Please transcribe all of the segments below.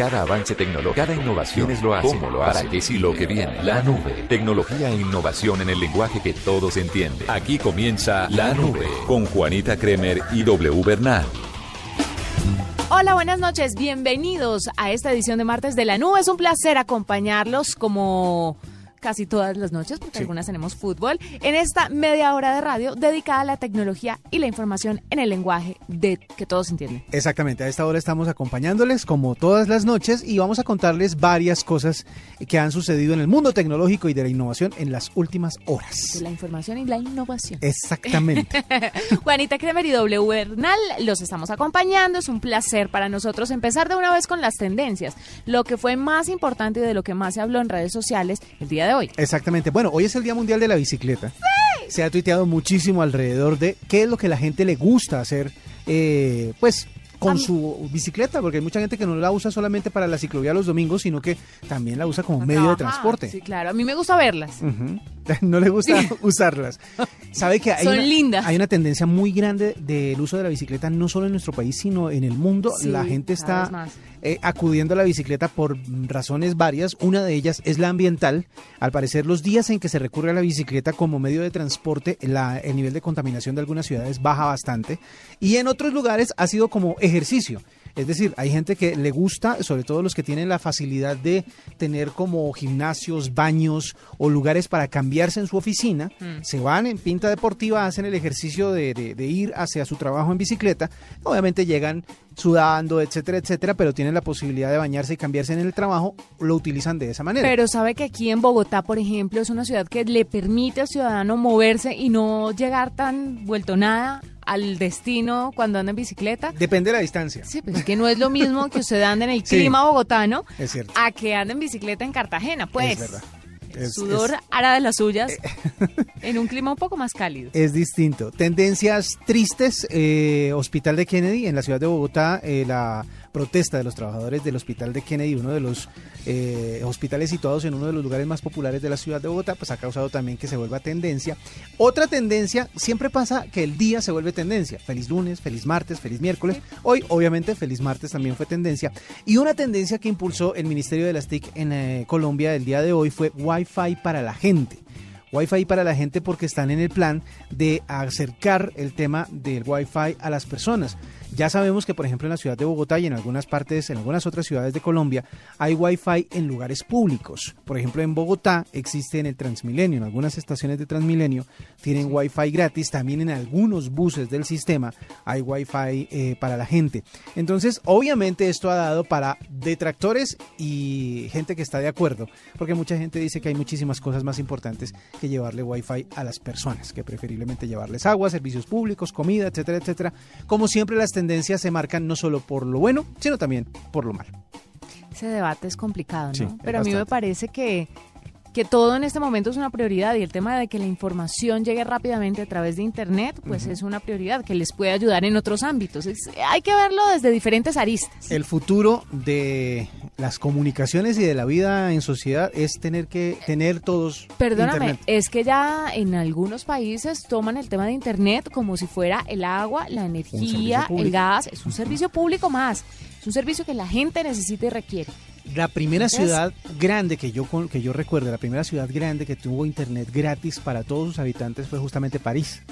Cada avance tecnológico, cada innovación es lo hace. ¿Cómo lo hace? ¿Para qué sí lo que viene? La nube. Tecnología e innovación en el lenguaje que todos entienden. Aquí comienza La Nube con Juanita Kremer y W Bernal. Hola, buenas noches. Bienvenidos a esta edición de Martes de la Nube. Es un placer acompañarlos como casi todas las noches, porque algunas tenemos fútbol, en esta media hora de radio dedicada a la tecnología y la información en el lenguaje de que todos entienden. Exactamente, a esta hora estamos acompañándoles como todas las noches y vamos a contarles varias cosas que han sucedido en el mundo tecnológico y de la innovación en las últimas horas. De la información y la innovación. Exactamente. Juanita Kremer y W Bernal los estamos acompañando. Es un placer para nosotros empezar de una vez con las tendencias. Lo que fue más importante y de lo que más se habló en redes sociales el día de hoy. Exactamente. Bueno, hoy es el Día Mundial de la Bicicleta. Se ha tuiteado muchísimo alrededor de qué es lo que la gente le gusta hacer, eh, pues con su bicicleta, porque hay mucha gente que no la usa solamente para la ciclovía los domingos, sino que también la usa como medio de transporte. Sí, claro. A mí me gusta verlas. No le gusta usarlas. Sabe que hay Son una, lindas. hay una tendencia muy grande del uso de la bicicleta, no solo en nuestro país, sino en el mundo. Sí, la gente está. Eh, acudiendo a la bicicleta por razones varias. Una de ellas es la ambiental. Al parecer, los días en que se recurre a la bicicleta como medio de transporte, la- el nivel de contaminación de algunas ciudades baja bastante. Y en otros lugares ha sido como ejercicio. Es decir, hay gente que le gusta, sobre todo los que tienen la facilidad de tener como gimnasios, baños o lugares para cambiarse en su oficina, se van en pinta deportiva, hacen el ejercicio de, de- de ir hacia su trabajo en bicicleta, obviamente llegan sudando, etcétera, etcétera, pero tienen la posibilidad de bañarse y cambiarse en el trabajo, lo utilizan de esa manera. Pero sabe que aquí en Bogotá, por ejemplo, es una ciudad que le permite al ciudadano moverse y no llegar tan vuelto nada al destino cuando anda en bicicleta. Depende de la distancia. Sí, pues es que no es lo mismo que usted ande en el Sí. clima bogotano a que ande en bicicleta en Cartagena, pues. Es verdad. Es- Sudor es- hará de las suyas en un clima un poco más cálido. Es distinto. Tendencias tristes. eh, Hospital de Kennedy, en la ciudad de Bogotá, eh, la protesta de los trabajadores del Hospital de Kennedy, uno de los eh, hospitales situados en uno de los lugares más populares de la ciudad de Bogotá, pues ha causado también que se vuelva tendencia. Otra tendencia, siempre pasa que el día se vuelve tendencia. Feliz lunes, feliz martes, feliz miércoles. Hoy, obviamente, feliz martes también fue tendencia. Y una tendencia que impulsó el Ministerio de las TIC en eh, Colombia el día de hoy fue Wi-Fi para la gente. Wi-Fi para la gente porque están en el plan de acercar el tema del Wi-Fi a las personas. Ya sabemos que, por ejemplo, en la ciudad de Bogotá y en algunas partes, en algunas otras ciudades de Colombia, hay Wi-Fi en lugares públicos. Por ejemplo, en Bogotá existe en el Transmilenio, en algunas estaciones de Transmilenio tienen Wi-Fi gratis. También en algunos buses del sistema hay Wi-Fi eh, para la gente. Entonces, obviamente, esto ha dado para detractores y gente que está de acuerdo, porque mucha gente dice que hay muchísimas cosas más importantes que llevarle Wi-Fi a las personas, que preferiblemente llevarles agua, servicios públicos, comida, etcétera, etcétera. Como siempre, las tendencias se marcan no solo por lo bueno, sino también por lo malo. Ese debate es complicado, ¿no? Sí, Pero a mí me parece que, que todo en este momento es una prioridad y el tema de que la información llegue rápidamente a través de Internet, pues es una prioridad que les puede ayudar en otros ámbitos. Es- hay que verlo desde diferentes aristas. El futuro de las comunicaciones y de la vida en sociedad es tener que tener todos Perdóname, Internet. es que ya en algunos países toman el tema de Internet como si fuera el agua, la energía, el gas, es un servicio público más, es un servicio que la gente necesita y requiere. La primera ciudad grande que yo que yo recuerdo, la primera ciudad grande que tuvo internet gratis para todos sus habitantes fue justamente París.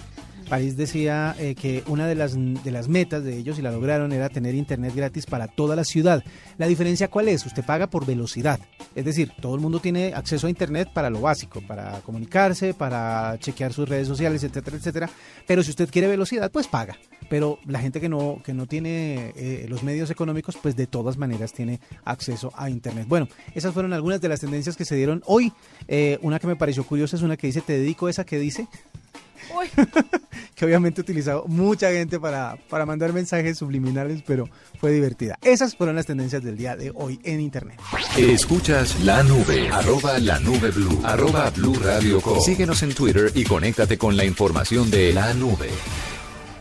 París decía eh, que una de las, de las metas de ellos, y la lograron, era tener internet gratis para toda la ciudad. La diferencia cuál es? Usted paga por velocidad. Es decir, todo el mundo tiene acceso a internet para lo básico, para comunicarse, para chequear sus redes sociales, etcétera, etcétera. Pero si usted quiere velocidad, pues paga. Pero la gente que no, que no tiene eh, los medios económicos, pues de todas maneras tiene acceso a internet. Bueno, esas fueron algunas de las tendencias que se dieron hoy. Eh, una que me pareció curiosa es una que dice, te dedico esa que dice, que obviamente ha utilizado mucha gente para, para mandar mensajes subliminales, pero fue divertida. Esas fueron las tendencias del día de hoy en Internet. Escuchas la nube, arroba la nube blue, arroba blue radio com. Síguenos en Twitter y conéctate con la información de la nube.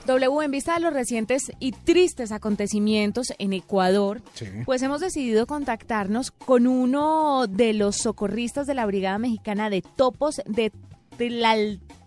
W, en vista de los recientes y tristes acontecimientos en Ecuador, pues hemos decidido contactarnos con uno de los socorristas de la Brigada Mexicana de Topos de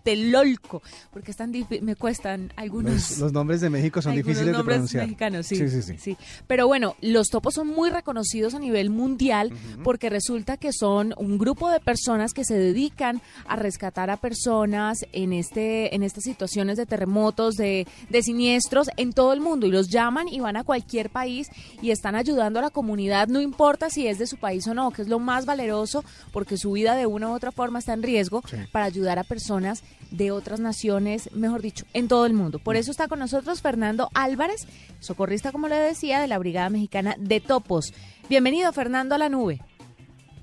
Tlatelolco, porque están me cuestan algunos. Los, nombres de México son difíciles de pronunciar. mexicanos, sí, sí, sí, sí, Pero bueno, los topos son muy reconocidos a nivel mundial porque resulta que son un grupo de personas que se dedican a rescatar a personas en este en estas situaciones de terremotos, de, de siniestros en todo el mundo y los llaman y van a cualquier país y están ayudando a la comunidad, no importa si es de su país o no, que es lo más valeroso porque su vida de una u otra forma está en riesgo para ayudar a personas de otras naciones, mejor dicho, en todo el mundo. Por eso está con nosotros Fernando Álvarez, socorrista, como le decía, de la Brigada Mexicana de Topos. Bienvenido, Fernando, a la nube.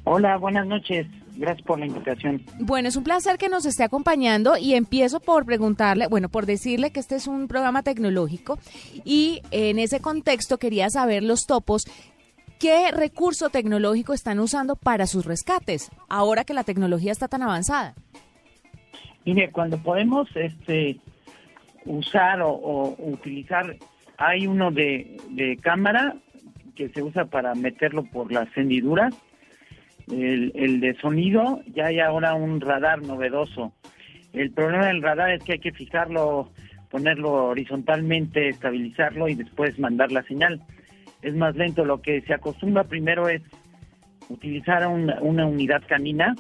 Hola, buenas noches. Gracias por la invitación. Bueno, es un placer que nos esté acompañando y empiezo por preguntarle, bueno, por decirle que este es un programa tecnológico y en ese contexto quería saber los topos ¿Qué recurso tecnológico están usando para sus rescates ahora que la tecnología está tan avanzada? Mire, cuando podemos este, usar o, utilizar, hay uno de, cámara que se usa para meterlo por las hendiduras. El, de sonido, ya hay ahora un radar novedoso. El problema del radar es que hay que fijarlo, ponerlo horizontalmente, estabilizarlo y después mandar la señal. Es más lento. Lo que se acostumbra primero es utilizar una unidad canina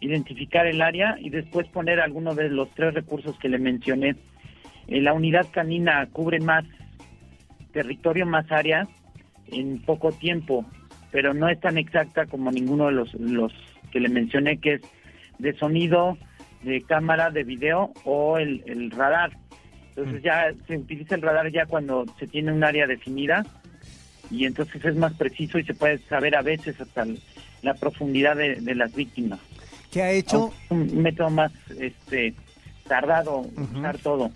identificar el área y después poner alguno de los tres recursos que le mencioné. Eh, la unidad canina cubre más territorio, más área en poco tiempo, pero no es tan exacta como ninguno de los, los que le mencioné, que es de sonido, de cámara, de video o el, el radar. Entonces mm. ya se utiliza el radar ya cuando se tiene un área definida y entonces es más preciso y se puede saber a veces hasta la profundidad de las víctimas. ¿Qué ha hecho? Un método más este, tardado usar todo.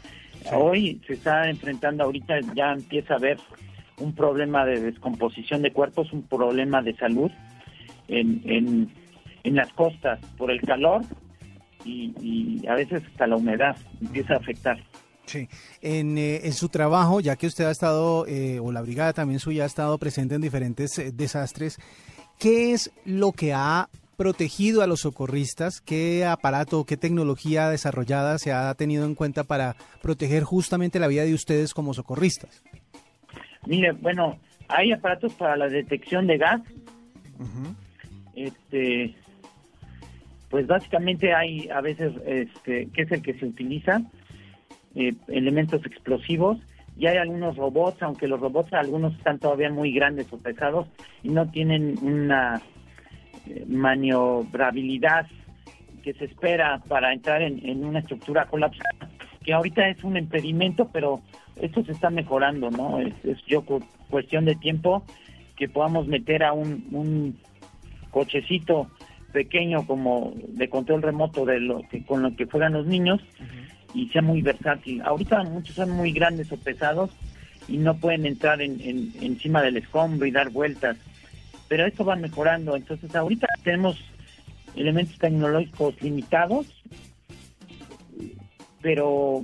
Hoy se está enfrentando, ahorita ya empieza a haber un problema de descomposición de cuerpos, un problema de salud en, en, en las costas por el calor y, a veces hasta la humedad empieza a afectar. Sí, en, eh, en, su trabajo, ya que usted ha estado, eh, o la brigada también suya ha estado presente en diferentes eh, desastres, ¿qué es lo que ha protegido a los socorristas? ¿Qué aparato, qué tecnología desarrollada se ha tenido en cuenta para proteger justamente la vida de ustedes como socorristas? Mire, bueno, hay aparatos para la detección de gas. Este, pues básicamente hay a veces, este, que es el que se utiliza, eh, elementos explosivos y hay algunos robots, aunque los robots algunos están todavía muy grandes o pesados y no tienen una maniobrabilidad que se espera para entrar en, una estructura colapsada, que ahorita es un impedimento, pero esto se está mejorando, ¿no? Es, yo cuestión de tiempo que podamos meter a un, cochecito pequeño como de control remoto de lo que con lo que juegan los niños y sea muy versátil. Ahorita muchos son muy grandes o pesados y no pueden entrar en, encima del escombro y dar vueltas pero esto va mejorando. Entonces ahorita tenemos elementos tecnológicos limitados, pero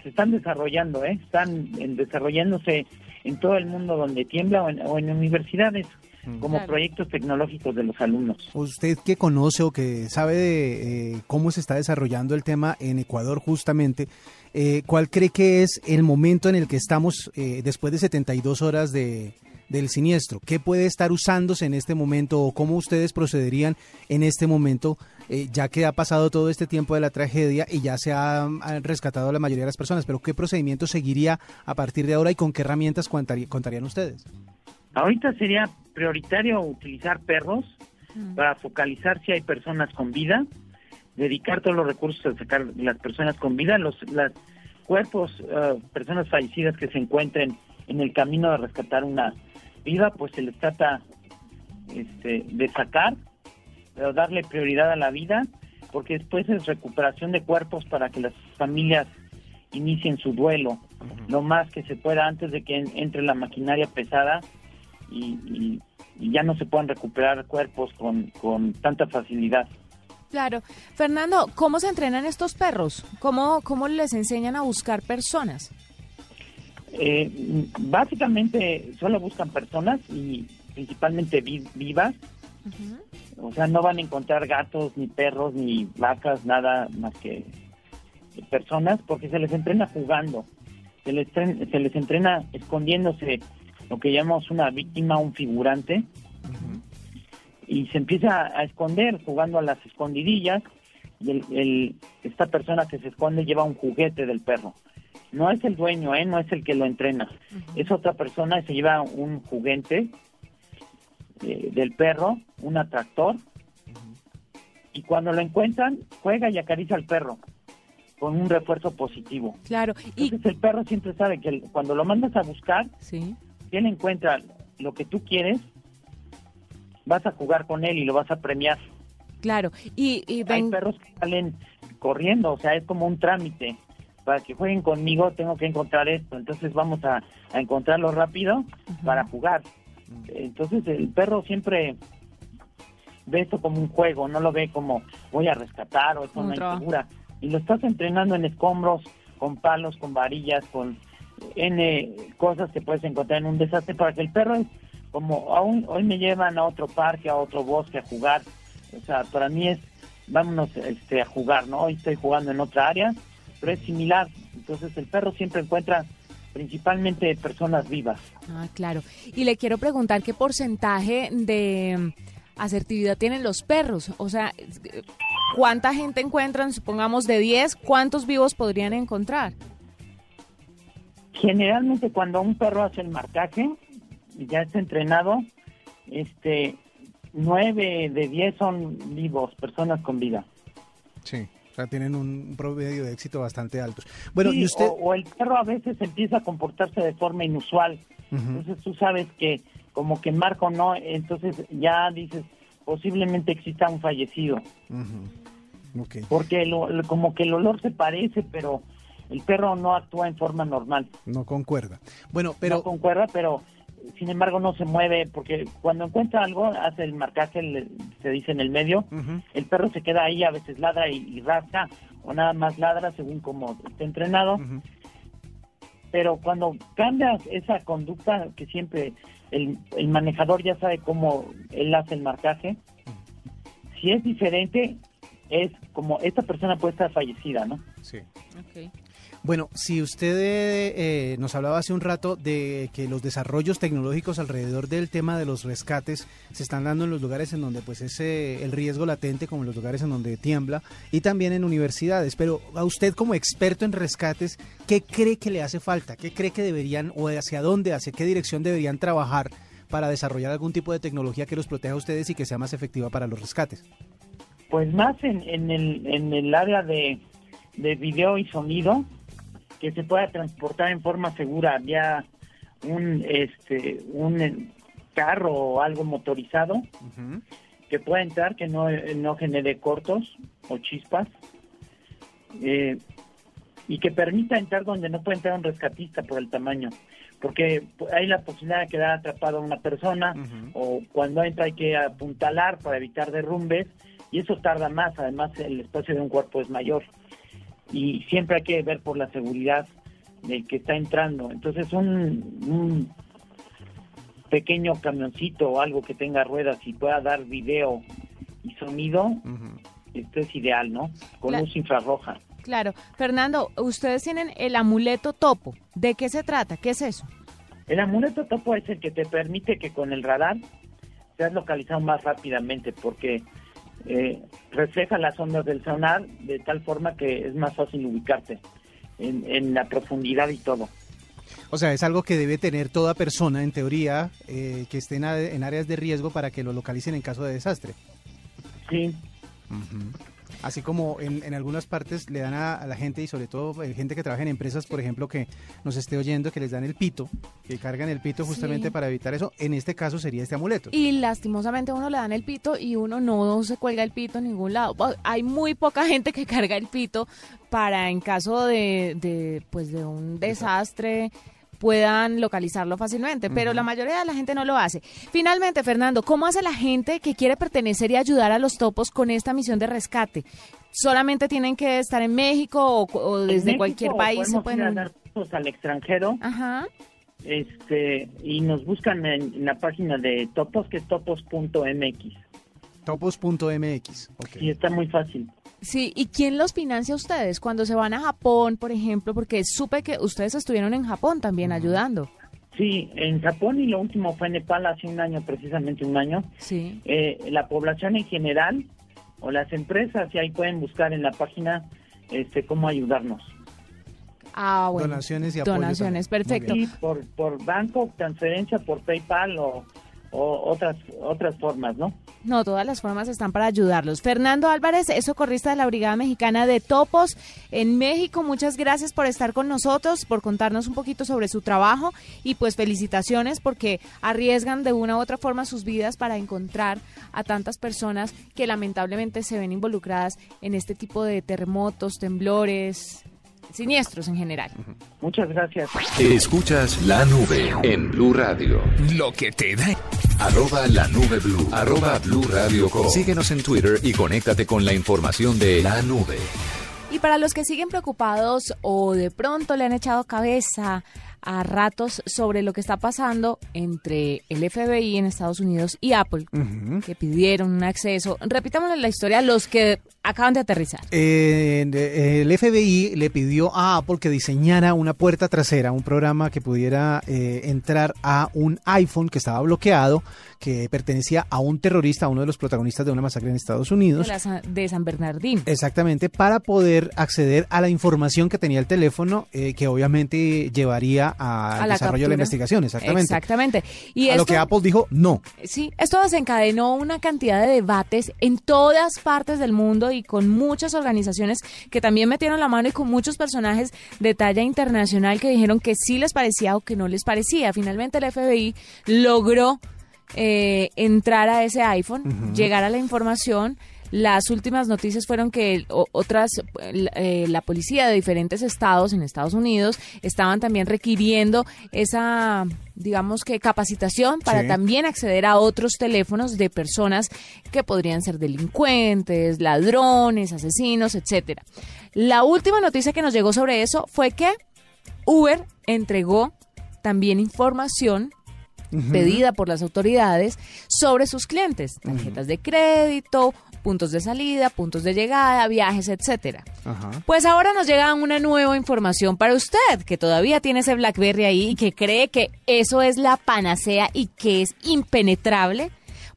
se están desarrollando, ¿eh? están desarrollándose en todo el mundo donde tiembla o en, universidades mm. como proyectos tecnológicos de los alumnos. Usted que conoce o que sabe de eh, cómo se está desarrollando el tema en Ecuador justamente, eh, ¿cuál cree que es el momento en el que estamos eh, después de 72 horas de, del siniestro. ¿Qué puede estar usándose en este momento o cómo ustedes procederían en este momento, eh, ya que ha pasado todo este tiempo de la tragedia y ya se ha, rescatado a la mayoría de las personas? Pero ¿qué procedimiento seguiría a partir de ahora y con qué herramientas contarían ustedes? Ahorita sería prioritario utilizar perros mm. para focalizar si hay personas con vida, dedicar todos los recursos a sacar las personas con vida, los los cuerpos, uh, personas fallecidas que se encuentren en el camino de rescatar una vida, pues se les trata este, de sacar, pero darle prioridad a la vida, porque después es recuperación de cuerpos para que las familias inicien su duelo lo más que se pueda antes de que en- entre la maquinaria pesada y, y- y ya no se puedan recuperar cuerpos con, con tanta facilidad. Claro. Fernando, ¿cómo se entrenan estos perros? ¿Cómo, cómo les enseñan a buscar personas? Eh, básicamente solo buscan personas y principalmente vi- vivas. O sea, no van a encontrar gatos, ni perros, ni vacas, nada más que personas, porque se les entrena jugando. Se les, se les entrena escondiéndose lo que llamamos una víctima, un figurante. Y se empieza a esconder jugando a las escondidillas. Y el- el- esta persona que se esconde lleva un juguete del perro. No es el dueño, ¿eh? no es el que lo entrena. Es otra persona y se lleva un juguete eh, del perro, un atractor, y cuando lo encuentran, juega y acaricia al perro con un refuerzo positivo. Claro. Y Entonces el perro siempre sabe que cuando lo mandas a buscar, sí. si él encuentra lo que tú quieres, vas a jugar con él y lo vas a premiar. Claro. Y, y Hay perros que salen corriendo, o sea, es como un trámite. Para que jueguen conmigo tengo que encontrar esto, entonces vamos a, a encontrarlo rápido para jugar. Entonces el perro siempre ve esto como un juego, no lo ve como voy a rescatar o es una insegura. Y lo estás entrenando en escombros, con palos, con varillas, con N cosas que puedes encontrar en un desastre para que el perro es como aún hoy me llevan a otro parque, a otro bosque a jugar. O sea, para mí es vámonos este, a jugar, ¿no? Hoy estoy jugando en otra área, pero es similar. Entonces el perro siempre encuentra principalmente personas vivas. Ah, claro. Y le quiero preguntar qué porcentaje de mm, asertividad tienen los perros. O sea, ¿cuánta gente encuentran? Supongamos de 10, ¿cuántos vivos podrían encontrar? Generalmente cuando un perro hace el marcaje y ya está entrenado, este nueve de diez son vivos, personas con vida. Sí, o sea, tienen un promedio de éxito bastante alto. Bueno, Sí, y usted... o, o el perro a veces empieza a comportarse de forma inusual. Entonces tú sabes que como que marca o no, entonces ya dices, posiblemente exista un fallecido. Porque lo- lo- como que el olor se parece, pero el perro no actúa en forma normal. No concuerda. Bueno, pero... no concuerda, pero sin embargo no se mueve, porque cuando encuentra algo, hace el marcaje, se dice en el medio, el perro se queda ahí, a veces ladra y, y rasca, o nada más ladra según como esté entrenado, pero cuando cambias esa conducta, que siempre el, el manejador ya sabe cómo él hace el marcaje, si es diferente, es como esta persona puede estar fallecida, ¿no? Sí. Ok. Bueno, si usted eh, nos hablaba hace un rato de que los desarrollos tecnológicos alrededor del tema de los rescates se están dando en los lugares en donde pues es eh, el riesgo latente, como en los lugares en donde tiembla, y también en universidades. Pero a usted como experto en rescates, ¿qué cree que le hace falta? ¿Qué cree que deberían o hacia dónde, hacia qué dirección deberían trabajar para desarrollar algún tipo de tecnología que los proteja a ustedes y que sea más efectiva para los rescates? Pues más en, en, el, en el área de, de video y sonido, que se pueda transportar en forma segura, ya un, este, un eh, carro o algo motorizado que pueda entrar, que no, no genere cortos o chispas, eh, y que permita entrar donde no puede entrar un rescatista por el tamaño, porque hay la posibilidad de quedar atrapado a una persona, o cuando entra hay que apuntalar para evitar derrumbes, y eso tarda más, además el espacio de un cuerpo es mayor, y siempre hay que ver por la seguridad del que está entrando. Entonces un, un pequeño camioncito o algo que tenga ruedas y pueda dar video y sonido, esto es ideal, ¿no? Con La- luz infrarroja. Claro. Fernando, ustedes tienen el amuleto topo. ¿De qué se trata? ¿Qué es eso? El amuleto topo es el que te permite que con el radar seas localizado más rápidamente porque eh, refleja las ondas del sonar de tal forma que es más fácil ubicarte en, en la profundidad y todo. O sea, es algo que debe tener toda persona, en teoría, eh, que esté en, áreas de riesgo para que lo localicen en caso de desastre. Sí, Así como en, en algunas partes le dan a, a la gente y sobre todo eh, gente que trabaja en empresas, por ejemplo, que nos esté oyendo, que les dan el pito, que cargan el pito justamente Sí. para evitar eso. En este caso sería este amuleto. Y lastimosamente a uno le dan el pito y uno no se cuelga el pito en ningún lado. Bo- Hay muy poca gente que carga el pito para en caso de, de, pues de un desastre puedan localizarlo fácilmente, pero la mayoría de la gente no lo hace. Finalmente, Fernando, ¿cómo hace la gente que quiere pertenecer y ayudar a los topos con esta misión de rescate? ¿Solamente tienen que estar en México o, desde México cualquier país se ir a pueden...? dar cursos al extranjero Ajá. este y nos buscan en, en la página de Topos, que es topos.mx. Topos.mx. ok. Y está muy fácil. Sí, ¿y quién los financia a ustedes cuando se van a Japón, por ejemplo? Porque supe que ustedes estuvieron en Japón también ayudando. Sí, en Japón y lo último fue en Nepal hace un año, precisamente un año. Sí. Eh, la población en general o las empresas, y ahí pueden buscar en la página este cómo ayudarnos. Ah, bueno. Donaciones y apoyo Donaciones, también. Perfecto. Sí, por, por banco, transferencia, por PayPal o, o otras otras formas, ¿no? No, todas las formas están para ayudarlos. Fernando Álvarez es socorrista de la Brigada Mexicana de Topos en México. Muchas gracias por estar con nosotros, por contarnos un poquito sobre su trabajo y pues felicitaciones porque arriesgan de una u otra forma sus vidas para encontrar a tantas personas que lamentablemente se ven involucradas en este tipo de terremotos, temblores, siniestros en general. Muchas gracias. Escuchas la nube en Blue Radio. Lo que te da. Arroba la nube blue. Arroba blue radio com. Síguenos en Twitter y conéctate con la información de la nube. Y para los que siguen preocupados o de pronto le han echado cabeza a ratos sobre lo que está pasando entre el FBI en Estados Unidos y Apple, que pidieron un acceso. Repitámosle la historia a los que acaban de aterrizar. Eh, de- el FBI le pidió a Apple que diseñara una puerta trasera, un programa que pudiera eh, entrar a un iPhone que estaba bloqueado, que pertenecía a un terrorista, a uno de los protagonistas de una masacre en Estados De, Unidos. la Sa- de San Bernardín. Exactamente, para poder acceder a la información que tenía el teléfono, eh, que obviamente llevaría al la desarrollo de la investigación. Exactamente. Exactamente. Y a lo que Apple dijo, no. Sí, esto desencadenó una cantidad de debates en todas partes del mundo y con muchas organizaciones que también metieron la mano y con muchos personajes de talla internacional que dijeron que sí les parecía o que no les parecía. Finalmente el FBI logró eh, entrar a ese iPhone, llegar a la información. Las últimas noticias fueron que otras, eh, la policía de diferentes estados en Estados Unidos estaban también requiriendo esa, digamos que capacitación para Sí. también acceder a otros teléfonos de personas que podrían ser delincuentes, ladrones, asesinos, etcétera. La última noticia que nos llegó sobre eso fue que Uber entregó también información pedida por las autoridades sobre sus clientes, tarjetas de crédito, puntos de salida, puntos de llegada, viajes, etcétera. Pues ahora nos llega una nueva información para usted, que todavía tiene ese BlackBerry ahí y que cree que eso es la panacea y que es impenetrable.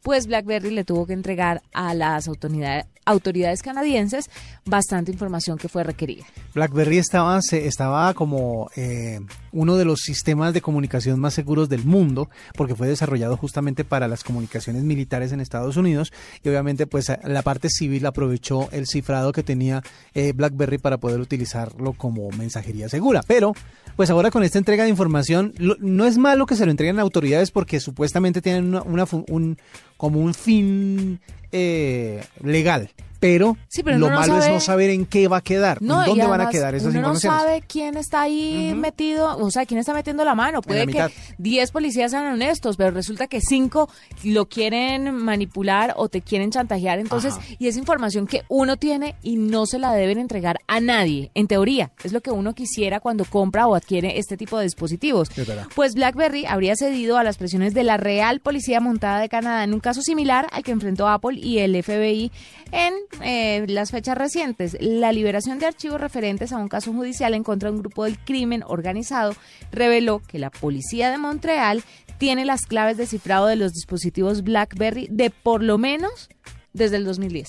Pues BlackBerry le tuvo que entregar a las autoridades, autoridades canadienses bastante información que fue requerida. BlackBerry estaba, estaba como eh, uno de los sistemas de comunicación más seguros del mundo, porque fue desarrollado justamente para las comunicaciones militares en Estados Unidos y obviamente pues la parte civil aprovechó el cifrado que tenía eh, BlackBerry para poder utilizarlo como mensajería segura. Pero pues ahora con esta entrega de información lo- no es malo que se lo entreguen a autoridades porque supuestamente tienen una, una un, como un fin eh, legal. Pero, Sí, pero lo no malo es no saber en qué va a quedar, No, en dónde van a quedar esas uno informaciones. no sabe quién está ahí metido, o sea, quién está metiendo la mano. Puede que mitad. 10 policías sean honestos, pero resulta que 5 lo quieren manipular o te quieren chantajear. Entonces, y es información que uno tiene y no se la deben entregar a nadie. En teoría, es lo que uno quisiera cuando compra o adquiere este tipo de dispositivos. Pues BlackBerry habría cedido a las presiones de la Real Policía Montada de Canadá en un caso similar al que enfrentó Apple y el FBI en eh, las fechas recientes. La liberación de archivos referentes a un caso judicial en contra de un grupo del crimen organizado reveló que la policía de Montreal tiene las claves de cifrado de los dispositivos BlackBerry de por lo menos desde el 2010.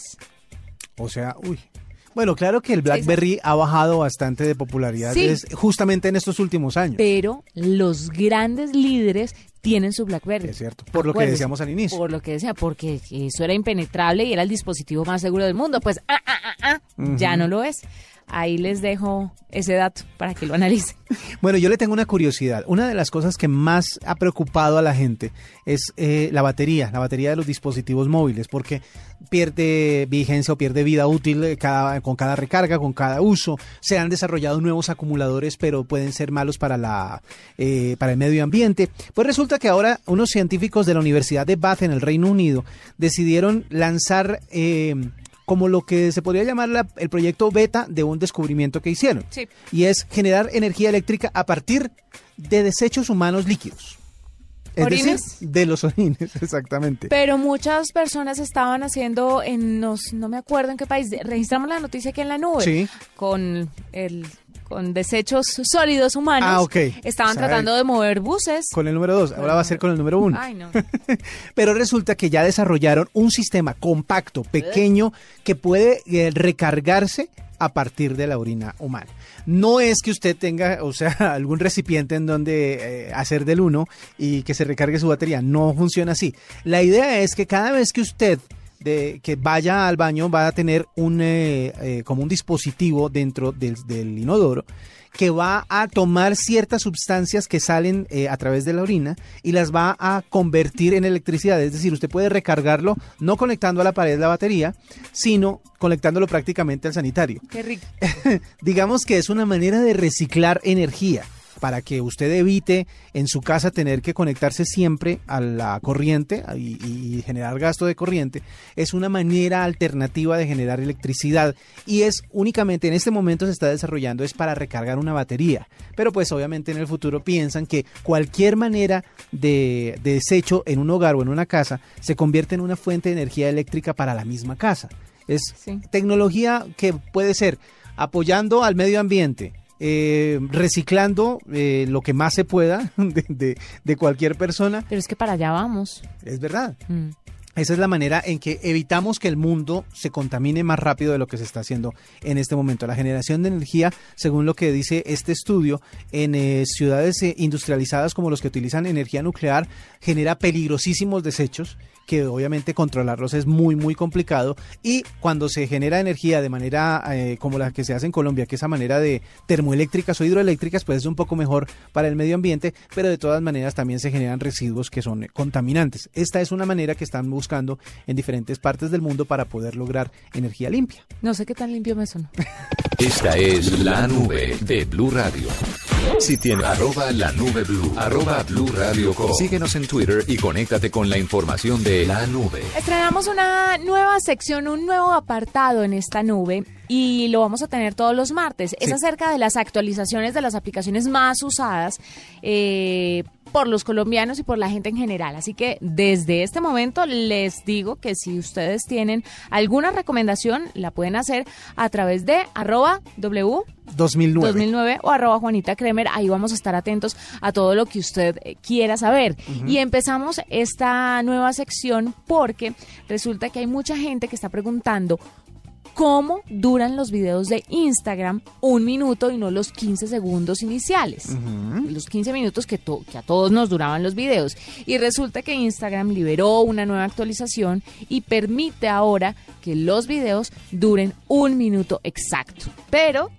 O sea, uy. Bueno, claro que el BlackBerry ha bajado bastante de popularidad Sí. es- justamente en estos últimos años. pero los grandes líderes tienen su BlackBerry. Es cierto, por lo que decíamos al inicio. Por lo que decía, porque eso era impenetrable y era el dispositivo más seguro del mundo. Pues ah, ah, ah, ah, ya no lo es. Ahí les dejo ese dato para que lo analicen. Bueno, yo le tengo una curiosidad. Una de las cosas que más ha preocupado a la gente es eh, la batería, la batería de los dispositivos móviles, porque pierde vigencia o pierde vida útil eh, cada, con cada recarga, con cada uso. Se han desarrollado nuevos acumuladores, pero pueden ser malos para, la, eh, para el medio ambiente. Pues resulta que ahora unos científicos de la Universidad de Bath en el Reino Unido decidieron lanzar... eh, como lo que se podría llamar la- el proyecto beta de un descubrimiento que hicieron. Sí. Y es generar energía eléctrica a partir de desechos humanos líquidos. Es ¿Orines? decir, de los orines, exactamente. Pero muchas personas estaban haciendo en nos, no me acuerdo en qué país, registramos la noticia aquí en la nube Sí. con el con desechos sólidos humanos. Ah, ok. Estaban tratando de mover buses. Con el número dos, ahora va a ser con el número uno. Ay, no. Pero resulta que ya desarrollaron un sistema compacto, pequeño, que puede eh, recargarse a partir de la orina humana. No es que usted tenga, o sea, algún recipiente en donde eh, hacer del uno y que se recargue su batería. No funciona así. La idea es que cada vez que usted de, que vaya al baño va a tener un eh, eh, como un dispositivo dentro del, del inodoro que va a tomar ciertas sustancias que salen eh, a través de la orina y las va a convertir en electricidad. Es decir, usted puede recargarlo no conectando a la pared la batería, sino conectándolo prácticamente al sanitario. Qué rico. Digamos que es una manera de reciclar energía para que usted evite en su casa tener que conectarse siempre a la corriente y, y generar gasto de corriente. Es una manera alternativa de generar electricidad y es únicamente en este momento se está desarrollando es para recargar una batería. Pero pues obviamente en el futuro piensan que cualquier manera de, de desecho en un hogar o en una casa se convierte en una fuente de energía eléctrica para la misma casa. Es Sí. tecnología que puede ser apoyando al medio ambiente, eh, reciclando eh, lo que más se pueda de, de- de cualquier persona. Pero es que para allá vamos. Es verdad. Mm. Esa es la manera en que evitamos que el mundo se contamine más rápido de lo que se está haciendo en este momento. La generación de energía, según lo que dice este estudio, en eh, ciudades eh, industrializadas como los que utilizan energía nuclear, genera peligrosísimos desechos que obviamente controlarlos es muy muy complicado y cuando se genera energía de manera eh, como la que se hace en Colombia, que es a manera de termoeléctricas o hidroeléctricas, pues es un poco mejor para el medio ambiente, pero de todas maneras también se generan residuos que son contaminantes. Esta es una manera que están buscando en diferentes partes del mundo para poder lograr energía limpia. No sé qué tan limpio me sonó. Esta es la nube de Blue Radio. Si tiene arroba la nube blue, arroba blue radio com. Síguenos en Twitter y conéctate con la información de la nube. Estrenamos una nueva sección, un nuevo apartado en esta nube y lo vamos a tener todos los martes. Es acerca de las actualizaciones de las aplicaciones más usadas eh, por los colombianos y por la gente en general. Así que desde este momento les digo que si ustedes tienen alguna recomendación, la pueden hacer a través de arroba w 2009. 2009 o arroba Juanita Kremer. Ahí vamos a estar atentos a todo lo que usted eh, quiera saber. Y empezamos esta nueva sección porque resulta que hay mucha gente que está preguntando cómo duran los videos de Instagram un minuto y no los 15 segundos iniciales. Los 15 minutos que, to- que a todos nos duraban los videos. Y resulta que Instagram liberó una nueva actualización y permite ahora que los videos duren un minuto exacto. Pero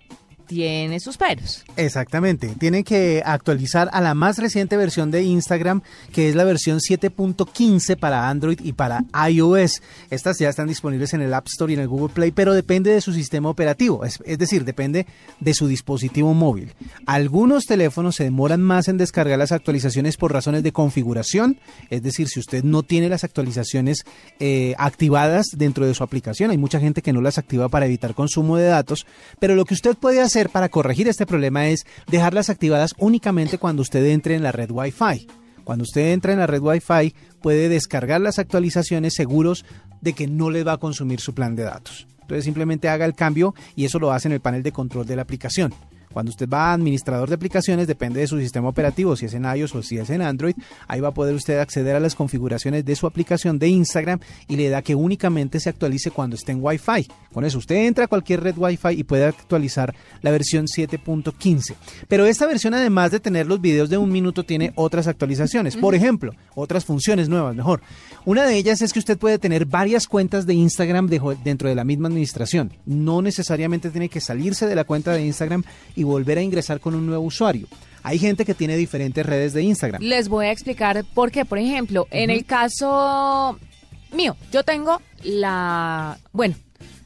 tiene sus peros. Exactamente. Tienen que actualizar a la más reciente versión de Instagram, que es la versión 7.15 para Android y para iOS. Estas ya están disponibles en el App Store y en el Google Play, pero depende de su sistema operativo, es, decir, depende de su dispositivo móvil. Algunos teléfonos se demoran más en descargar las actualizaciones por razones de configuración, es decir, si usted no tiene las actualizaciones eh, activadas dentro de su aplicación, hay mucha gente que no las activa para evitar consumo de datos, pero lo que usted puede hacer para corregir este problema es dejarlas activadas únicamente cuando usted entre en la red Wi-Fi. Cuando usted entra en la red Wi-Fi puede descargar las actualizaciones seguros de que no les va a consumir su plan de datos. Entonces simplemente haga el cambio y eso lo hace en el panel de control de la aplicación. Cuando usted va a administrador de aplicaciones, depende de su sistema operativo, si es en iOS o si es en Android, ahí va a poder usted acceder a las configuraciones de su aplicación de Instagram y le da que únicamente se actualice cuando esté en Wi-Fi. Con eso usted entra a cualquier red Wi-Fi y puede actualizar la versión 7.15. Pero esta versión, además de tener los videos de un minuto, tiene otras actualizaciones. Por ejemplo, otras funciones nuevas, mejor. Una de ellas es que usted puede tener varias cuentas de Instagram dentro de la misma administración. No necesariamente tiene que salirse de la cuenta de Instagram y volver a ingresar con un nuevo usuario. Hay gente que tiene diferentes redes de Instagram. Les voy a explicar por qué. Por ejemplo, en el caso mío, yo tengo la, bueno,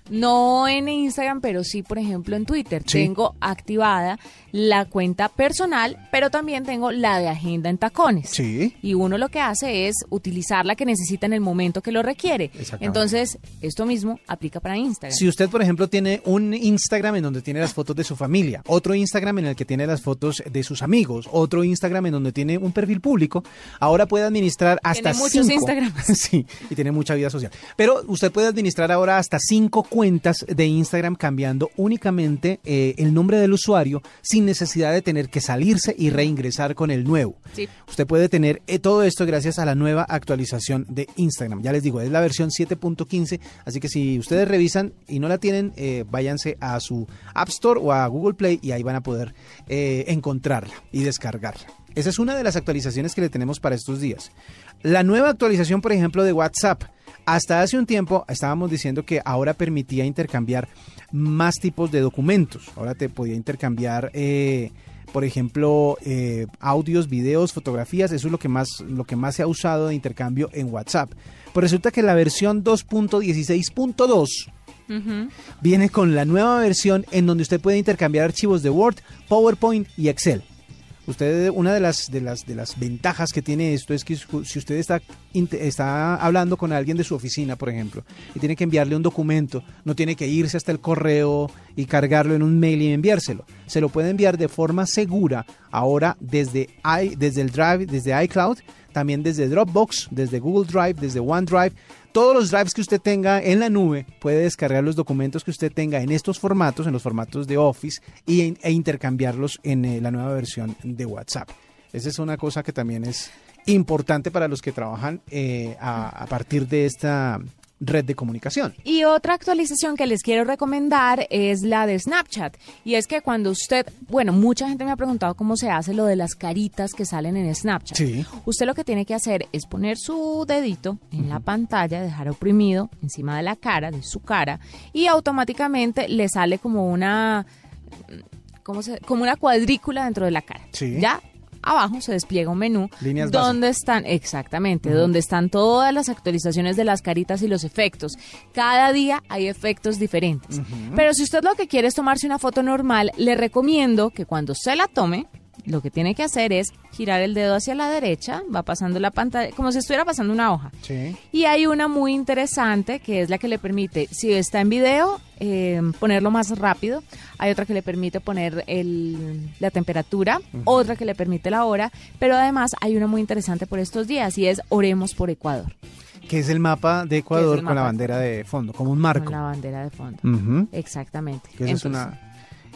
no en Instagram, pero sí, por ejemplo, en Twitter. Sí. Tengo activada la cuenta personal, pero también tengo la de agenda en tacones. Sí. Y uno lo que hace es utilizar la que necesita en el momento que lo requiere. Entonces, esto mismo aplica para Instagram. Si usted, por ejemplo, tiene un Instagram en donde tiene las fotos de su familia, otro Instagram en el que tiene las fotos de sus amigos, otro Instagram en donde tiene un perfil público, ahora puede administrar hasta Tiene muchos cinco. Instagrams. sí, y tiene mucha vida social. Pero usted puede administrar ahora hasta cinco cuentas de Instagram cambiando únicamente eh, el nombre del usuario sin necesidad de tener que salirse y reingresar con el nuevo. Sí. Usted puede tener eh, todo esto gracias a la nueva actualización de Instagram. Ya les digo, es la versión 7.15, así que si ustedes revisan y no la tienen, eh, váyanse a su App Store o a Google Play y ahí van a poder eh, encontrarla y descargarla. Esa es una de las actualizaciones que le tenemos para estos días. La nueva actualización, por ejemplo, de WhatsApp. Hasta hace un tiempo estábamos diciendo que ahora permitía intercambiar más tipos de documentos. Ahora te podía intercambiar, eh, por ejemplo, eh, audios, videos, fotografías. Eso es lo que más, lo que más se ha usado de intercambio en WhatsApp. Pero resulta que la versión 2.16.2 Ujú. viene con la nueva versión en donde usted puede intercambiar archivos de Word, PowerPoint y Excel. Usted, una de las, de las, de las ventajas que tiene esto es que si usted está, está hablando con alguien de su oficina, por ejemplo, y tiene que enviarle un documento, no tiene que irse hasta el correo y cargarlo en un mail y enviárselo. Se lo puede enviar de forma segura ahora desde, i, desde el Drive, desde iCloud, también desde Dropbox, desde Google Drive, desde OneDrive. Todos los drives que usted tenga en la nube puede descargar los documentos que usted tenga en estos formatos, en los formatos de Office, y, e intercambiarlos en eh, la nueva versión de WhatsApp. Esa es una cosa que también es importante para los que trabajan eh, a, a partir de esta red de comunicación. Y otra actualización que les quiero recomendar es la de Snapchat. Y es que cuando usted, bueno, mucha gente me ha preguntado cómo se hace lo de las caritas que salen en Snapchat. Sí. Usted lo que tiene que hacer es poner su dedito en la pantalla, dejar oprimido encima de la cara, de su cara, y automáticamente le sale como una, ¿cómo se, como una cuadrícula dentro de la cara. Sí. Ya abajo se despliega un menú Líneas donde están, exactamente, donde están todas las actualizaciones de las caritas y los efectos. Cada día hay efectos diferentes. Pero si usted lo que quiere es tomarse una foto normal, le recomiendo que cuando se la tome, lo que tiene que hacer es girar el dedo hacia la derecha, va pasando la pantalla, como si estuviera pasando una hoja. Sí. Y hay una muy interesante que es la que le permite, si está en video, eh, ponerlo más rápido. Hay otra que le permite poner el- la temperatura, otra que le permite la hora, pero además hay una muy interesante por estos días y es Oremos por Ecuador, Que es el mapa de Ecuador con la bandera de fondo, como un marco. con la bandera de fondo. Exactamente. Que eso es una...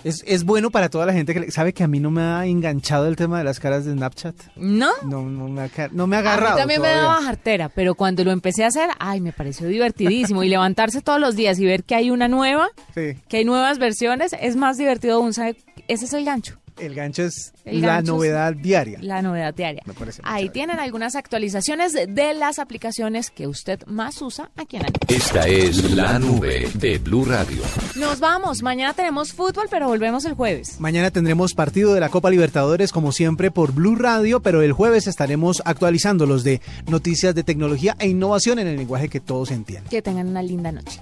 Es, es bueno para toda la gente que le- sabe que a mí no me ha enganchado el tema de las caras de Snapchat. ¿No? No, no, me, ha, no me ha A mí agarrado. también me daba jartera, pero cuando lo empecé a hacer, ay, me pareció divertidísimo. Y levantarse todos los días y ver que hay una nueva, Sí. que hay nuevas versiones, es más divertido aún. ¿sabe? Ese es el gancho. El gancho es El la gancho es- novedad diaria. La novedad diaria. Me parece Ahí chévere. tienen algunas actualizaciones de, las aplicaciones que usted más usa aquí en Año. Esta es la nube de Blue Radio. Nos vamos. Mañana tenemos fútbol, pero volvemos el jueves. Mañana tendremos partido de la Copa Libertadores como siempre por Blue Radio, pero el jueves estaremos actualizando los de noticias de tecnología e innovación en el lenguaje que todos entienden. Que tengan una linda noche.